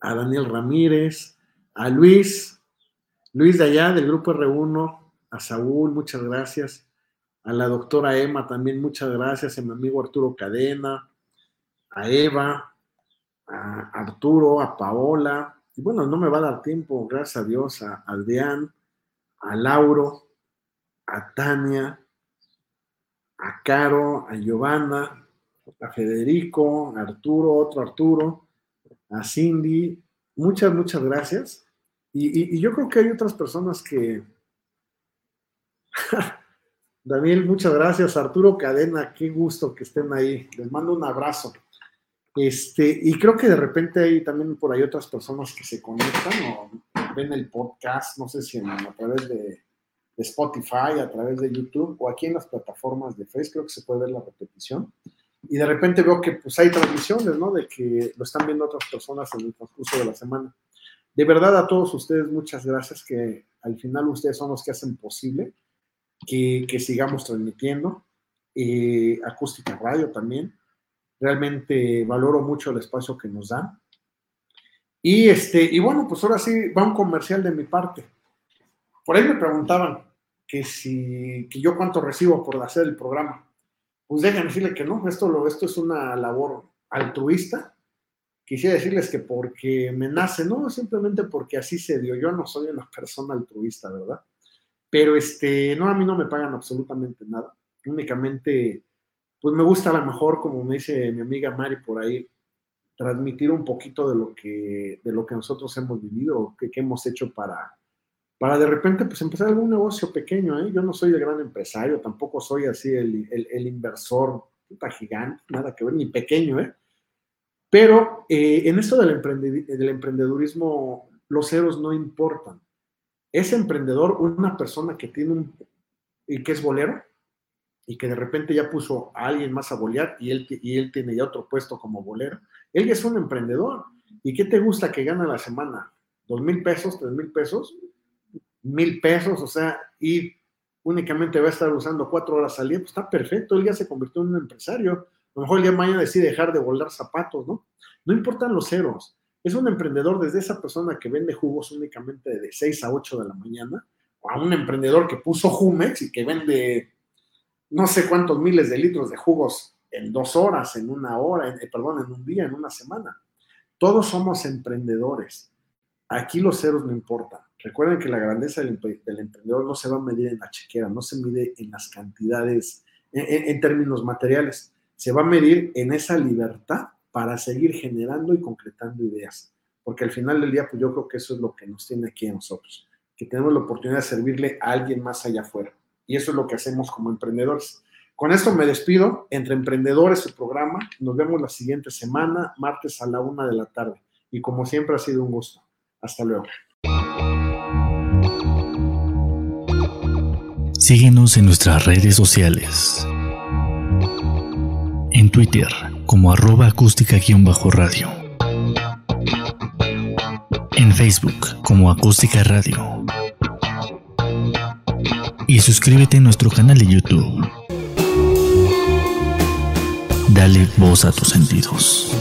a Daniel Ramírez, a Luis, Luis de allá del grupo R1, a Saúl, muchas gracias a la doctora Emma también muchas gracias, a mi amigo Arturo Cadena, a Eva, a Arturo, a Paola, y bueno, no me va a dar tiempo, gracias a Dios, a Aldeán, a Lauro, a Tania, a Caro, a Giovanna, a Federico, a Arturo, otro Arturo, a Cindy, muchas, muchas gracias. y yo creo que hay otras personas que Daniel, muchas gracias. Arturo Cadena, qué gusto que estén ahí. Les mando un abrazo. Este, y creo que de repente hay también por ahí otras personas que se conectan o ven el podcast, no sé si a través de, Spotify, a través de YouTube o aquí en las plataformas de Facebook, creo que se puede ver la repetición. Y de repente veo que pues hay transmisiones, ¿no? De que lo están viendo otras personas en el transcurso de la semana. De verdad a todos ustedes muchas gracias que al final ustedes son los que hacen posible que, sigamos transmitiendo. Eh, acústica Radio también. Realmente valoro mucho el espacio que nos dan. Y, este, y bueno, pues ahora sí va un comercial de mi parte. Por ahí me preguntaban que si que yo cuánto recibo por hacer el programa. Pues déjenme decirle que no, esto, lo, esto es una labor altruista. Quisiera decirles que porque me nace, no, simplemente porque así se dio. Yo no soy una persona altruista, ¿verdad? Pero este, no, a mí no me pagan absolutamente nada. Únicamente, pues me gusta a lo mejor, como me dice mi amiga Mari por ahí, transmitir un poquito de lo que, de lo que nosotros hemos vivido, que, hemos hecho para, para de repente pues empezar algún negocio pequeño. ¿eh? Yo no soy el gran empresario, tampoco soy así el, el, inversor puta gigante, nada que ver, ni pequeño, ¿eh? Pero eh, en esto del, del emprendedurismo, los ceros no importan. Es emprendedor una persona que tiene un, y que es bolero, y que de repente ya puso a alguien más a bolear y él, y él tiene ya otro puesto como bolero. Él es un emprendedor. ¿Y qué te gusta que gana la semana? ¿Dos mil pesos? ¿Tres mil pesos? ¿Mil pesos? O sea, y únicamente va a estar usando cuatro horas al día, pues está perfecto, él ya se convirtió en un empresario. A lo mejor el día de mañana decide dejar de volar zapatos, ¿no? No importan los ceros. Es un emprendedor desde esa persona que vende jugos únicamente de 6 a 8 de la mañana, o a un emprendedor que puso Jumex y que vende no sé cuántos miles de litros de jugos en dos horas, en una hora, en, eh, perdón, en un día, en una semana. Todos somos emprendedores. Aquí los ceros no importan. Recuerden que la grandeza del, emprendedor no se va a medir en la chequera, no se mide en las cantidades, en términos materiales, se va a medir en esa libertad para seguir generando y concretando ideas. Porque al final del día, pues yo creo que eso es lo que nos tiene aquí a nosotros, que tenemos la oportunidad de servirle a alguien más allá afuera. Y eso es lo que hacemos como emprendedores. Con esto me despido. Entre Emprendedores, el programa. Nos vemos la siguiente semana, martes a la una de la tarde. Y como siempre ha sido un gusto. Hasta luego. Síguenos en nuestras redes sociales. En Twitter como arroba acústica-radio. En Facebook como acústica radio. Y suscríbete a nuestro canal de YouTube. Dale voz a tus sentidos.